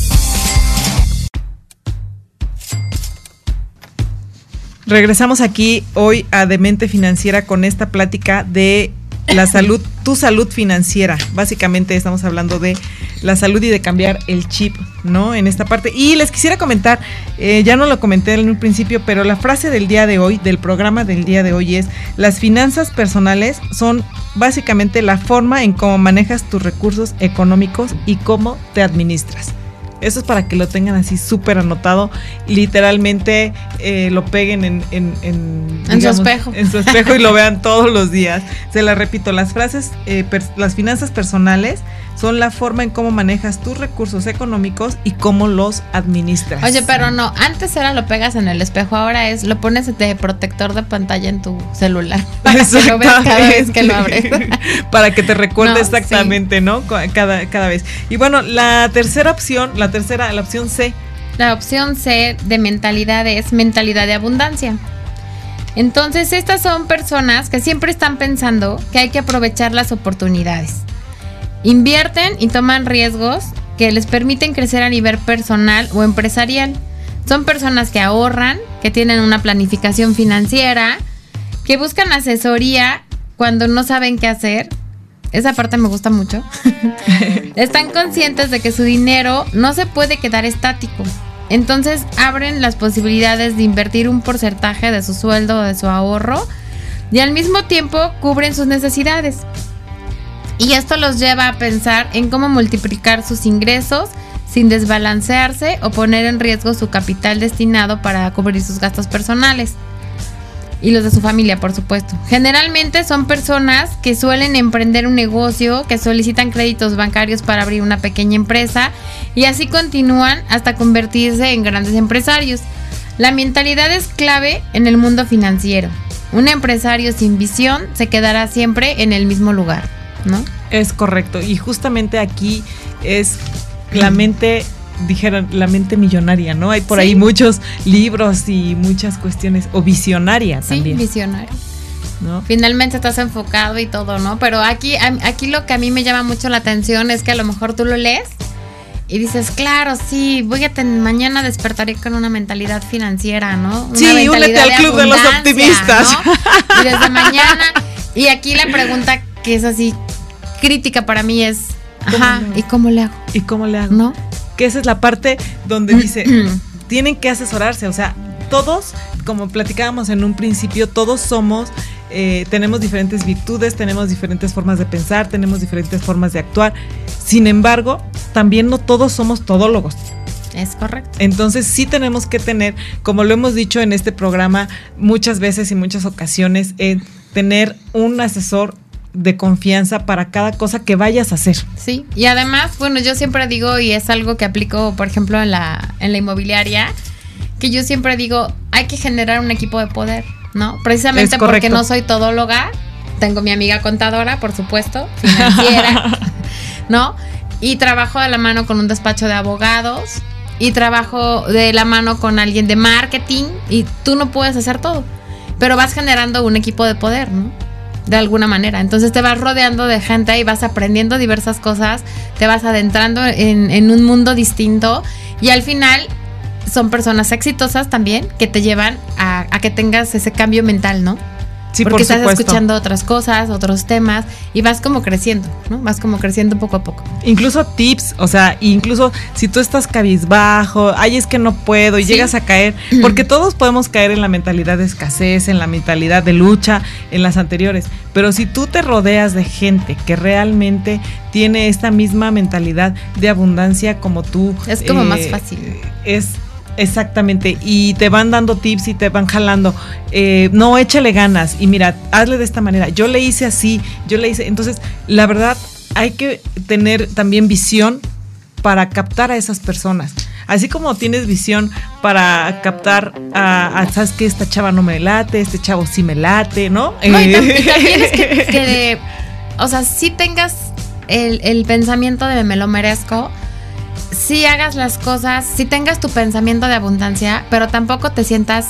Regresamos aquí hoy a Demente Financiera con esta plática de la salud, tu salud financiera. Básicamente estamos hablando de la salud y de cambiar el chip, ¿no? En esta parte. Y les quisiera comentar, eh, ya no lo comenté en un principio, pero la frase del día de hoy, del programa del día de hoy es, las finanzas personales son básicamente la forma en cómo manejas tus recursos económicos y cómo te administras. Eso es para que lo tengan así súper anotado. Literalmente eh, lo peguen en, en, su espejo. En su espejo y lo (laughs) vean todos los días. Se la repito, las frases, eh, las finanzas personales son la forma en cómo manejas tus recursos económicos y cómo los administras. Oye, pero no, antes era lo pegas en el espejo, ahora es lo pones de protector de pantalla en tu celular (laughs) para que lo veas cada vez que lo abres. (laughs) para que te recuerde exactamente, ¿no? Cada, cada vez. Y bueno, la tercera opción, la tercera, la opción C. La opción C de mentalidad es mentalidad de abundancia. Entonces, estas son personas que siempre están pensando que hay que aprovechar las oportunidades. Invierten y toman riesgos que les permiten crecer a nivel personal o empresarial. Son personas que ahorran, que tienen una planificación financiera, que buscan asesoría cuando no saben qué hacer. Esa parte me gusta mucho. (laughs) Están conscientes de que su dinero no se puede quedar estático. Entonces abren las posibilidades de invertir un porcentaje de su sueldo o de su ahorro y al mismo tiempo cubren sus necesidades. Y esto los lleva a pensar en cómo multiplicar sus ingresos sin desbalancearse o poner en riesgo su capital destinado para cubrir sus gastos personales. Y los de su familia, por supuesto. Generalmente son personas que suelen emprender un negocio, que solicitan créditos bancarios para abrir una pequeña empresa y así continúan hasta convertirse en grandes empresarios. La mentalidad es clave en el mundo financiero. Un empresario sin visión se quedará siempre en el mismo lugar. ¿No? Es correcto. Y justamente aquí es la mente dijeron la mente millonaria, ¿no? Hay por ahí muchos libros y muchas cuestiones, o visionaria sí, también. visionaria. ¿No? Finalmente estás enfocado y todo, ¿no? Pero aquí, aquí lo que a mí me llama mucho la atención es que a lo mejor tú lo lees y dices, claro, sí, voy a tener, mañana despertaré con una mentalidad financiera, ¿no? sí, únete al club de los optimistas. Y desde (laughs) mañana, y aquí la pregunta que es así, crítica para mí es, ajá, ¿y cómo le hago? ¿Y cómo le hago? ¿No? Que esa es la parte donde dice, (clears throat) tienen que asesorarse, o sea, todos, como platicábamos en un principio, todos somos, eh, tenemos diferentes virtudes, tenemos diferentes formas de pensar, tenemos diferentes formas de actuar. Sin embargo, también no todos somos todólogos. Es correcto. Entonces sí tenemos que tener, como lo hemos dicho en este programa muchas veces y muchas ocasiones, eh, tener un asesor de confianza para cada cosa que vayas a hacer. Sí, y además, bueno, yo siempre digo, y es algo que aplico, por ejemplo, en la, en la inmobiliaria, que yo siempre digo, hay que generar un equipo de poder, ¿no? Precisamente porque no soy todóloga, tengo mi amiga contadora, por supuesto, financiera, (laughs) ¿no? Y trabajo de la mano con un despacho de abogados y trabajo de la mano con alguien de marketing y tú no puedes hacer todo, pero vas generando un equipo de poder, ¿no? De alguna manera. Entonces te vas rodeando de gente y vas aprendiendo diversas cosas, te vas adentrando en, un mundo distinto y al final son personas exitosas también que te llevan a, a que tengas ese cambio mental, ¿no? Sí, porque por estás supuesto. escuchando otras cosas, otros temas y vas como creciendo, ¿no? Vas como creciendo poco a poco. Incluso tips, o sea, incluso si tú estás cabizbajo, ay, es que no puedo y Sí. llegas a caer, (clears throat) porque todos podemos caer en la mentalidad de escasez, en la mentalidad de lucha, en las anteriores, pero si tú te rodeas de gente que realmente tiene esta misma mentalidad de abundancia como tú, eh, Es como más fácil. Es Exactamente, y te van dando tips y te van jalando. Eh, no, échale ganas y mira, hazle de esta manera. Yo le hice así, yo le hice. Entonces, la verdad, hay que tener también visión para captar a esas personas. Así como tienes visión para captar a, a, sabes que esta chava no me late, este chavo sí me late, ¿no? No, y, tam- y también es que, (laughs) o sea, si tengas el, el pensamiento de me lo merezco, si hagas las cosas, si tengas tu pensamiento de abundancia, pero tampoco te sientas...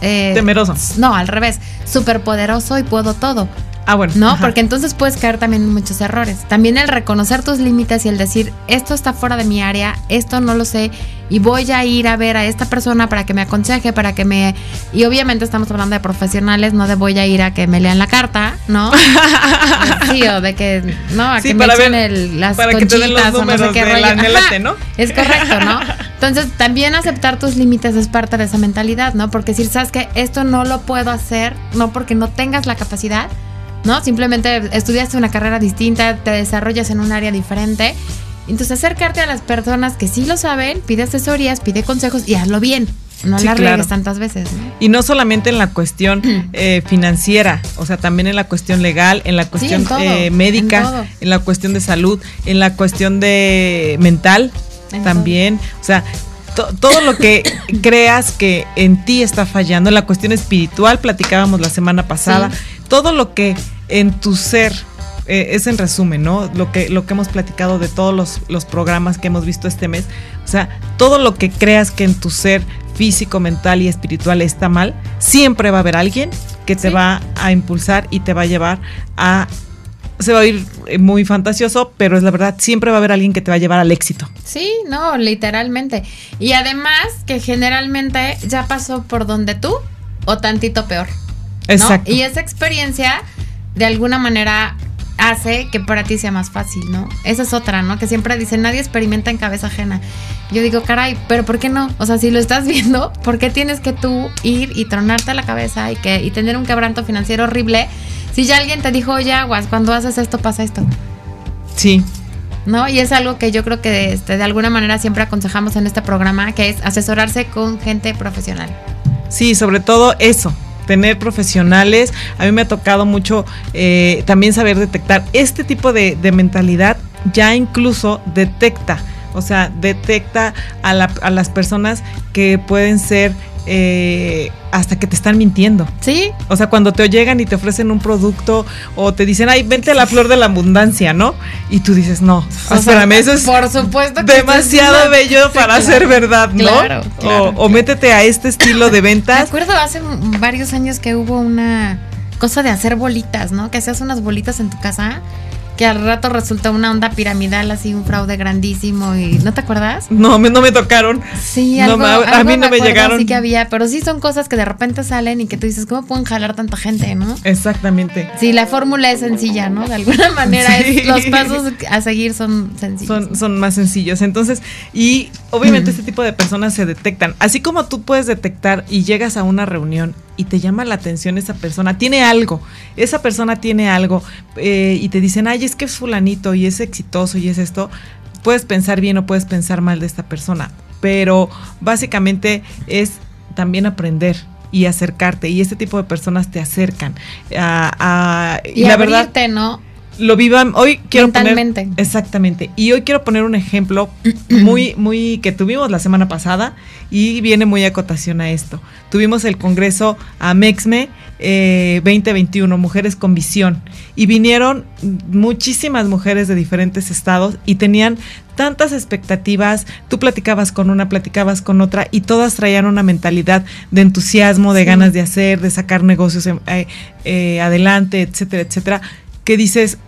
eh, Temeroso. No, al revés, súper poderoso y puedo todo. Ah, bueno. ¿no? ajá. Porque entonces puedes caer también en muchos errores. También el reconocer tus límites y el decir, esto está fuera de mi área, esto no lo sé, y voy a ir a ver a esta persona para que me aconseje, para que me... Y obviamente estamos hablando de profesionales, no de voy a ir a que me lean la carta, ¿no? (laughs) sí, o de que, no, a Sí, que me echen ver- el- las para que te den los conchitas o no sé qué rollo. Anhelate, ¿no? Es correcto, ¿no? Entonces, también aceptar tus límites es parte de esa mentalidad, ¿no? Porque decir, sabes que esto no lo puedo hacer, no porque no tengas la capacidad, ¿no? Simplemente estudiaste una carrera distinta, te desarrollas en un área diferente. Entonces, acercarte a las personas que sí lo saben, pide asesorías, pide consejos y hazlo bien. No Sí, la claro. tantas veces, ¿no? Y no solamente en la cuestión (clears throat) eh, financiera, o sea, también en la cuestión legal, en la cuestión en todo, eh, médica, en la cuestión de salud, en la cuestión de mental En también. O sea, to- todo lo que creas que en ti está fallando, en la cuestión espiritual, platicábamos la semana pasada, Sí. todo lo que en tu ser eh, es en resumen, ¿no? Lo que, lo que hemos platicado de todos los, los programas que hemos visto este mes. O sea, todo lo que creas que en tu ser físico, mental y espiritual está mal, siempre va a haber alguien que te Sí. va a impulsar y te va a llevar a... Se va a ir eh, muy fantasioso, pero es la verdad, siempre va a haber alguien que te va a llevar al éxito. Sí, no, literalmente. Y además que generalmente ya pasó por donde tú o tantito peor. ¿no? Exacto. Y esa experiencia de alguna manera hace que para ti sea más fácil, ¿no? Esa es otra, ¿no? Que siempre dicen, nadie experimenta en cabeza ajena. Yo digo, caray, pero ¿por qué no? O sea, si lo estás (laughs) viendo, ¿por qué tienes que tú ir y tronarte la cabeza y, que, y tener un quebranto financiero horrible? Si ya alguien te dijo, oye, aguas, cuando haces esto pasa esto. Sí, ¿no? Y es algo que yo creo que este, de alguna manera siempre aconsejamos en este programa, que es asesorarse con gente profesional. Sí, sobre todo eso, tener profesionales. A mí me ha tocado mucho eh, también saber detectar este tipo de, de mentalidad, ya incluso detecta, o sea, detecta a, la- a las personas que pueden ser eh, hasta que te están mintiendo. ¿Sí? O sea, cuando te llegan y te ofrecen un producto o te dicen, ay, vente a la flor de la abundancia, ¿no? Y tú dices, no, O sea, espérame, eso es por supuesto que demasiado es bello Sí, para claro. ser verdad, ¿no? Claro, claro. O, o métete a este estilo de Me ventas. acuerdo hace varios años que hubo una cosa de hacer bolitas, ¿no? Que hacías unas bolitas en tu casa que al rato resulta una onda piramidal, así un fraude grandísimo y ¿no te acuerdas? No, me, no me tocaron. Sí, No, algo, ma- a algo mí no me llegaron. Sí que había, pero sí son cosas que de repente salen y que tú dices, ¿cómo pueden jalar tanta gente, no? Exactamente. Sí, la fórmula es sencilla, ¿no? De alguna (laughs) manera Sí. es- los pasos a seguir son sencillos. Son, son más sencillos. Entonces, y obviamente este tipo de personas se detectan. Así como tú puedes detectar y llegas a una reunión y te llama la atención esa persona, tiene algo, esa persona tiene algo eh, y te dicen, ay, es que es fulanito y es exitoso y es esto, puedes pensar bien o puedes pensar mal de esta persona, pero básicamente es también aprender y acercarte y este tipo de personas te acercan a, a- y la verdad abrirte, ¿no? Lo vivan. Hoy quiero Mentalmente. poner exactamente. Y hoy quiero poner un ejemplo (clears throat) muy muy que tuvimos la semana pasada y viene muy a cotación a esto. Tuvimos el congreso Amexme eh, 2021 mujeres con visión. Y vinieron muchísimas mujeres de diferentes estados y tenían tantas expectativas. Tú platicabas con una platicabas con otra y todas traían una mentalidad de entusiasmo de Sí. ganas de hacer de sacar negocios eh, eh, adelante etcétera etcétera que dices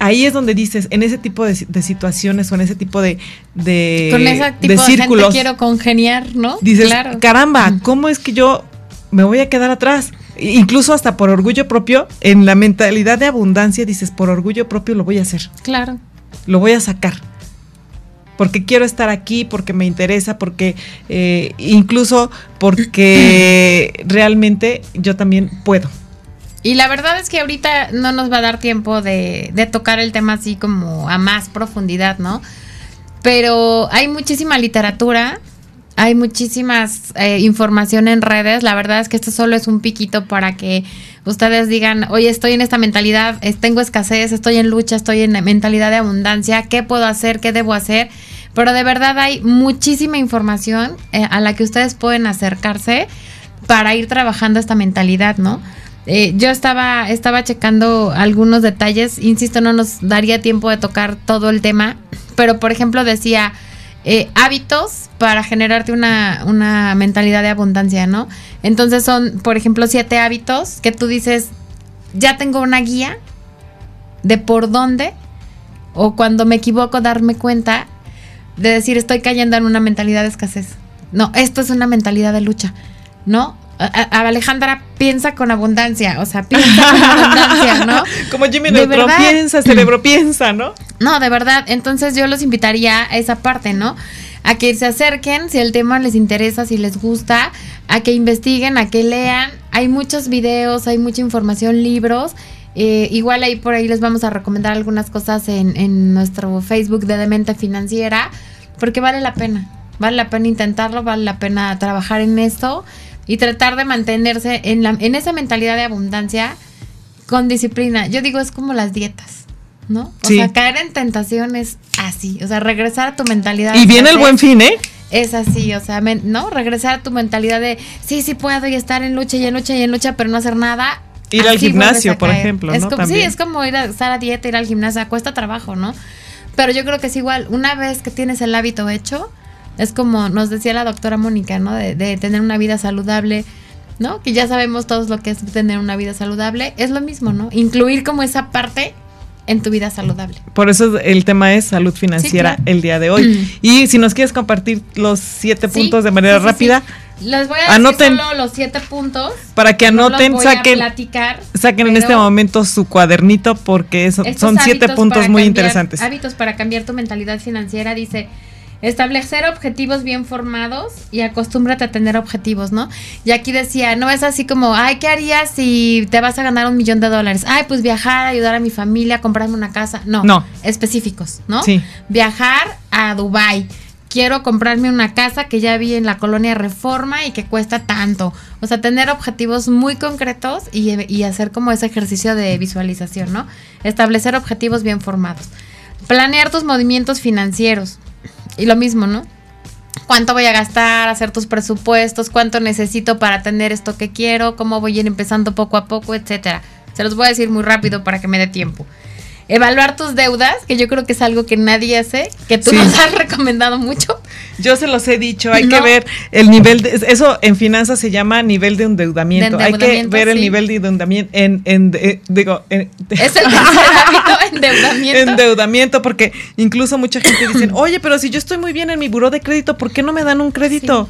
ahí es donde dices, en ese tipo de, situaciones o en ese tipo de, de, Con ese tipo de, círculos, gente quiero congeniar, ¿no? Dices, caramba, ¿cómo es que yo me voy a quedar atrás? Incluso hasta por orgullo propio, en la mentalidad de abundancia dices, por orgullo propio lo voy a hacer. Claro. Lo voy a sacar porque quiero estar aquí, porque me interesa, porque eh, incluso porque (clears throat) realmente yo también puedo. Y la verdad es que ahorita no nos va a dar tiempo de, tocar el tema así como a más profundidad, ¿no? Pero hay muchísima literatura, hay muchísimas eh, información en redes. La verdad es que esto solo es un piquito para que ustedes digan, oye, estoy en esta mentalidad, tengo escasez, estoy en lucha, estoy en mentalidad de abundancia, ¿qué puedo hacer? ¿Qué debo hacer? Pero de verdad hay muchísima información eh, a la que ustedes pueden acercarse para ir trabajando esta mentalidad, ¿no? Eh, yo estaba, estaba checando algunos detalles, insisto, no nos daría tiempo de tocar todo el tema, pero por ejemplo decía eh, hábitos para generarte una, una mentalidad de abundancia, ¿no? Entonces son, por ejemplo, siete hábitos que tú dices, ya tengo una guía de por dónde, o cuando me equivoco darme cuenta de decir estoy cayendo en una mentalidad de escasez. No, esto es una mentalidad de lucha, ¿no? Alejandra piensa con abundancia, o sea, piensa con abundancia, ¿no? (laughs) Como Jimmy Neutron piensa, cerebro piensa, ¿no? No, de verdad, entonces yo los invitaría a esa parte, ¿no? A que se acerquen, si el tema les interesa, si les gusta, a que investiguen, a que lean. Hay muchos videos, hay mucha información, libros. Eh, igual ahí por ahí les vamos a recomendar algunas cosas en, en nuestro Facebook de Demente Financiera, porque vale la pena. Vale la pena intentarlo, vale la pena trabajar en esto y tratar de mantenerse en, la, en esa mentalidad de abundancia con disciplina. Yo digo, es como las dietas, ¿no? O sea, caer en tentaciones así, o sea, regresar a tu mentalidad. Y viene el buen fin, ¿eh? Es así, o sea, ¿no? Regresar a tu mentalidad de, sí, sí puedo y estar en lucha y en lucha y en lucha, pero no hacer nada. Ir al gimnasio, por ejemplo, es Como, sí, es como ir a estar a dieta, ir al gimnasio, cuesta trabajo, ¿no? Pero yo creo que es igual, una vez que tienes el hábito hecho, es como nos decía la doctora Mónica, ¿no? De, tener una vida saludable, ¿no? Que ya sabemos todos lo que es tener una vida saludable. Es lo mismo, ¿no? Incluir como esa parte en tu vida saludable. Por eso el tema es salud financiera el día de hoy. Mm. Y si nos quieres compartir los siete puntos de manera rápida. Les voy a anoten, decir solo los siete puntos. Para que anoten, saquen, saquen en este momento su cuadernito porque son siete puntos muy interesantes. Hábitos para cambiar tu mentalidad financiera, dice Establecer objetivos bien formados y acostúmbrate a tener objetivos, ¿no? Y aquí decía, no es así como, ay, ¿qué harías si te vas a ganar un millón de dólares? Ay, pues viajar, ayudar a mi familia, comprarme una casa. No, no. específicos, ¿no? Sí. Viajar a Dubai. Quiero comprarme una casa que ya vi en la colonia Reforma y que cuesta tanto. O sea, tener objetivos muy concretos y, y hacer como ese ejercicio de visualización, ¿no? Establecer objetivos bien formados. Planear tus movimientos financieros y lo mismo, ¿no? ¿Cuánto voy a gastar? Hacer tus presupuestos, cuánto necesito para tener esto que quiero, cómo voy a ir empezando poco a poco, etcétera. Se los voy a decir muy rápido para que me dé tiempo evaluar tus deudas, que yo creo que es algo que nadie hace, que tú nos has recomendado mucho. Yo se los he dicho, hay que ver el nivel de, eso en finanzas se llama nivel de endeudamiento, hay que ver el nivel de endeudamiento en, en digo, (laughs) es el hábito, (laughs) endeudamiento. Endeudamiento, porque incluso mucha gente dice, (clears throat) oye, pero si yo estoy muy bien en mi buró de crédito, ¿por qué no me dan un crédito?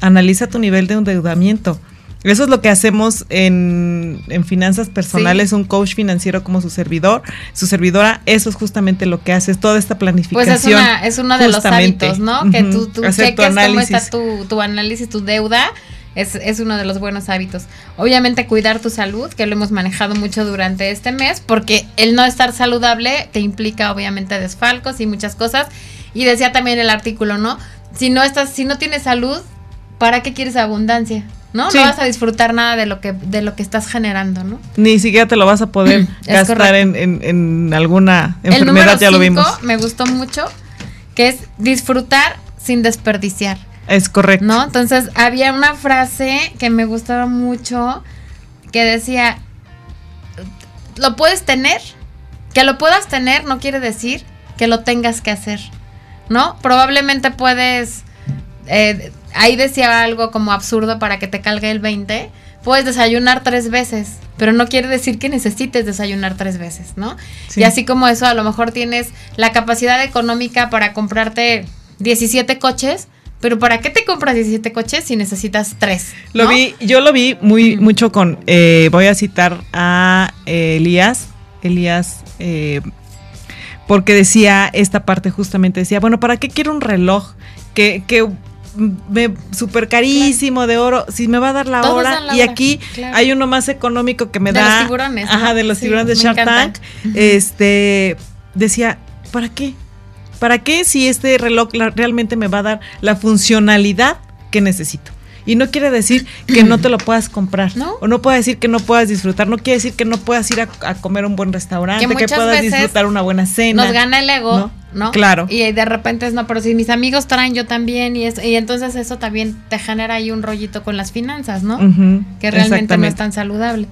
Analiza tu nivel de endeudamiento. Eso es lo que hacemos en, finanzas personales, un coach financiero como su servidor, su servidora, eso es justamente lo que hace, es toda esta planificación. Pues es, una, es uno de los hábitos, ¿no? Que tú, tú cheques cómo está tu, tu análisis, tu deuda, es, es, uno de los buenos hábitos. Obviamente cuidar tu salud, que lo hemos manejado mucho durante este mes, porque el no estar saludable te implica obviamente desfalcos y muchas cosas. Y decía también el artículo, ¿no? Si no estás, si no tienes salud, ¿para qué quieres abundancia? ¿No? No vas a disfrutar nada de lo que de lo que estás generando, ¿no? Ni siquiera te lo vas a poder (clears throat) gastar en, en, alguna enfermedad, ya lo vimos. Me gustó mucho, que es disfrutar sin desperdiciar. Es correcto. ¿No? Entonces había una frase que me gustaba mucho que decía, lo puedes tener, que lo puedas tener no quiere decir que lo tengas que hacer, ¿no? Probablemente puedes... Eh, ahí decía algo como absurdo para que te calgue el 20, puedes desayunar tres veces, pero no quiere decir que necesites desayunar tres veces, ¿no? Sí. Y así como eso, a lo mejor tienes la capacidad económica para comprarte 17 coches, pero ¿para qué te compras 17 coches si necesitas tres? Lo ¿no? vi, yo lo vi muy mucho con, eh, voy a citar a eh, Elías, Elías, eh, porque decía esta parte justamente, decía, bueno, ¿para qué quiero un reloj que, súper carísimo de oro, si me va a dar la Todos hora, la y hora, aquí claro. hay uno más económico que me De da los tiburones, ¿no? ajá, de los Sí, tiburones de me Shark. Tank, este decía, ¿para qué? ¿Para qué si este reloj la- realmente me va a dar la funcionalidad que necesito? Y no quiere decir que no te lo puedas comprar. ¿No? O no puede decir que no puedas disfrutar. No quiere decir que no puedas ir a, a comer a un buen restaurante, Que puedas disfrutar una buena cena. Nos gana el ego, ¿no? ¿no? Claro. Y de repente es, no, pero si mis amigos traen, yo también, y, es, y entonces eso también te genera ahí un rollito con las finanzas, ¿no? Ujú, que realmente no es tan saludable.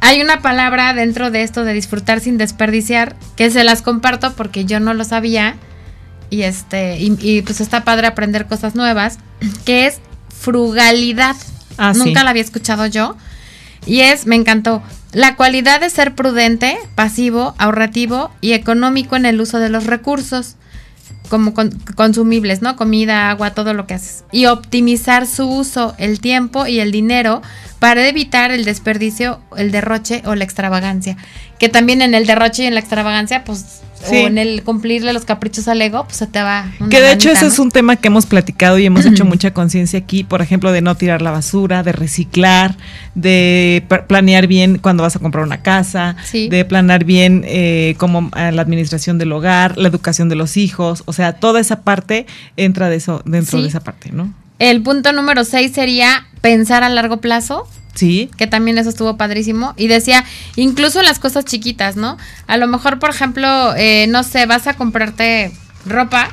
Hay una palabra dentro de esto de disfrutar sin desperdiciar que se las comparto porque yo no lo sabía y este y, y, pues está padre aprender cosas nuevas que es frugalidad. Ah, sí. Nunca la había escuchado yo y es me encantó la cualidad de ser prudente, pasivo, ahorrativo y económico en el uso de los recursos como con- consumibles, ¿no? Comida, agua, todo lo que haces. Y optimizar su uso, el tiempo y el dinero para evitar el desperdicio, el derroche o la extravagancia. Que también en el derroche y en la extravagancia, pues, Sí. o en el cumplirle los caprichos al ego, pues se te va. una Que de hecho ese es un tema que hemos platicado y hemos hecho (clears throat) mucha conciencia aquí, por ejemplo, de no tirar la basura, de reciclar, de planear bien cuando vas a comprar una casa, Sí. de planear bien eh, como eh, la administración del hogar, la educación de los hijos, o sea, toda esa parte entra de eso dentro Sí. de esa parte, ¿no? El punto número 6 sería pensar a largo plazo. Sí. que también eso estuvo padrísimo. Y decía, incluso en las cosas chiquitas, ¿no? A lo mejor, por ejemplo, eh, no sé, vas a comprarte ropa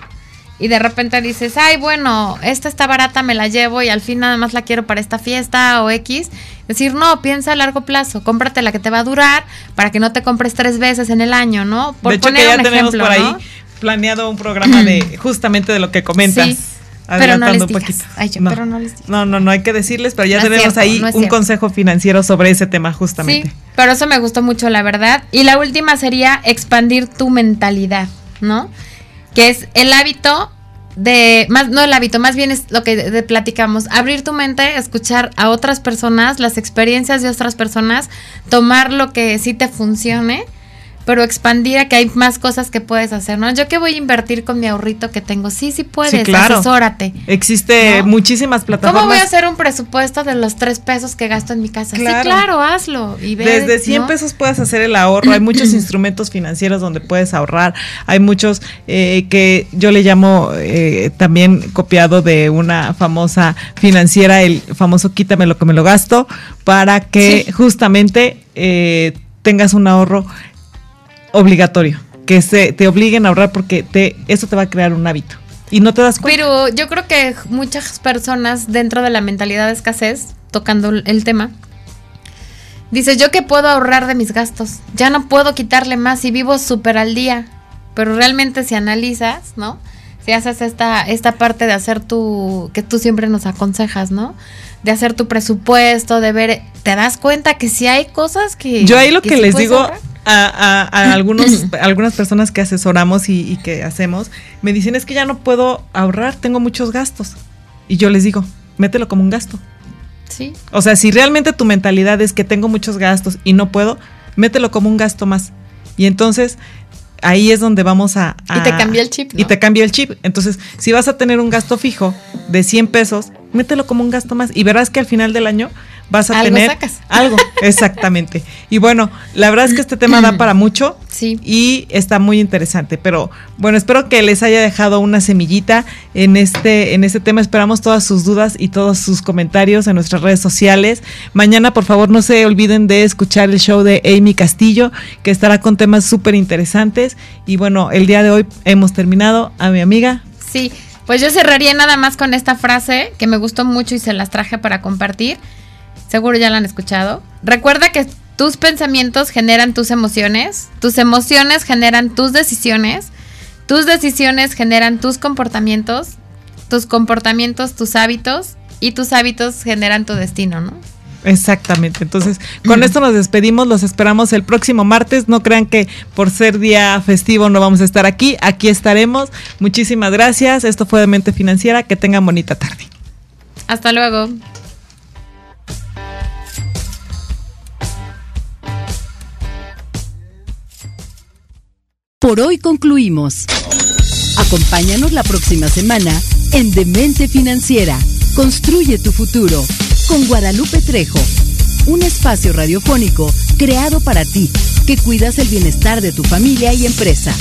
y de repente dices, ay, bueno, esta está barata, me la llevo y al fin nada más la quiero para esta fiesta o X. Decir, no, piensa a largo plazo, cómprate la que te va a durar para que no te compres tres veces en el año, ¿no? Por de hecho que poner ya un tenemos ejemplo, por ahí ¿no? planeado un programa de (clears throat) justamente de lo que comentas. Sí, pero no les un poquito. Ay, yo, pero no les digas. No, no, no hay que decirles, pero ya No tenemos cierto, ahí no un cierto. consejo financiero sobre ese tema justamente. Sí, pero eso me gustó mucho, la verdad. Y la última sería expandir tu mentalidad, ¿no? Que es el hábito de, más, no el hábito, más bien es lo que de- de platicamos, abrir tu mente, escuchar a otras personas, las experiencias de otras personas, tomar lo que sí te funcione, pero expandir a que hay más cosas que puedes hacer, ¿no? Yo que voy a invertir con mi ahorrito que tengo, sí, sí puedes, Sí, claro. asesórate. Existe ¿No? muchísimas plataformas. ¿Cómo voy a hacer un presupuesto de los tres pesos que gasto en mi casa? Claro. Sí, claro, hazlo. Y ve, Desde 100 ¿no? pesos puedes hacer el ahorro. Hay muchos (clears throat) instrumentos financieros donde puedes ahorrar. Hay muchos eh, que yo le llamo eh, también copiado de una famosa financiera, el famoso quítame lo que me lo gasto, para que Sí. justamente eh, tengas un ahorro obligatorio. Que se te obliguen a ahorrar porque te, eso te va a crear un hábito. Y no te das cuenta. Pero yo creo que muchas personas dentro de la mentalidad de escasez, tocando el- tema, dices, yo que puedo ahorrar de mis gastos, ya no puedo quitarle más y vivo súper al día. Pero realmente si analizas, ¿no? Si haces esta, esta parte de hacer tu, que tú siempre nos aconsejas, ¿no? De hacer tu presupuesto, de ver, te das cuenta que si hay cosas que... Yo ahí lo que, sí les digo ahorrar. a, a- a (coughs) algunos, algunas personas que asesoramos y, y que hacemos, me dicen es que ya no puedo ahorrar, tengo muchos gastos. Y yo les digo, mételo como un gasto. Sí. O sea, si realmente tu mentalidad es que tengo muchos gastos y no puedo, mételo como un gasto más. Y entonces ahí es donde vamos a... Y te cambia el chip, ¿no? Y te cambia el chip. Entonces, si vas a tener un gasto fijo de 100 pesos, mételo como un gasto más y verás que al final del año vas a Algo tener sacas. (laughs) algo, exactamente. Y bueno, la verdad es que este tema da para mucho Sí. y está muy interesante, pero bueno, espero que les haya dejado una semillita en este en este tema. Esperamos todas sus dudas y todos sus comentarios en nuestras redes sociales. Mañana, por favor, no se olviden de escuchar el show de Amy Castillo, que estará con temas súper interesantes. Y bueno, el día de hoy hemos terminado. A mi amiga, Sí, pues yo cerraría nada más con esta frase que me gustó mucho y se las traje para compartir. Seguro ya la han escuchado. Recuerda que tus pensamientos generan tus emociones, tus emociones generan tus decisiones, tus decisiones generan tus comportamientos, tus comportamientos tus hábitos y tus hábitos generan tu destino, ¿no? Exactamente. Entonces, con esto nos despedimos. Los esperamos el próximo martes. No crean que por ser día festivo no vamos a estar aquí. Aquí estaremos. Muchísimas gracias. Esto fue de Mente Financiera. Que tengan bonita tarde. Hasta luego. Por hoy concluimos. Acompáñanos la próxima semana en Demente Financiera. Construye tu futuro con Guadalupe Trejo. Un espacio radiofónico creado para ti que cuidas el bienestar de tu familia y empresa.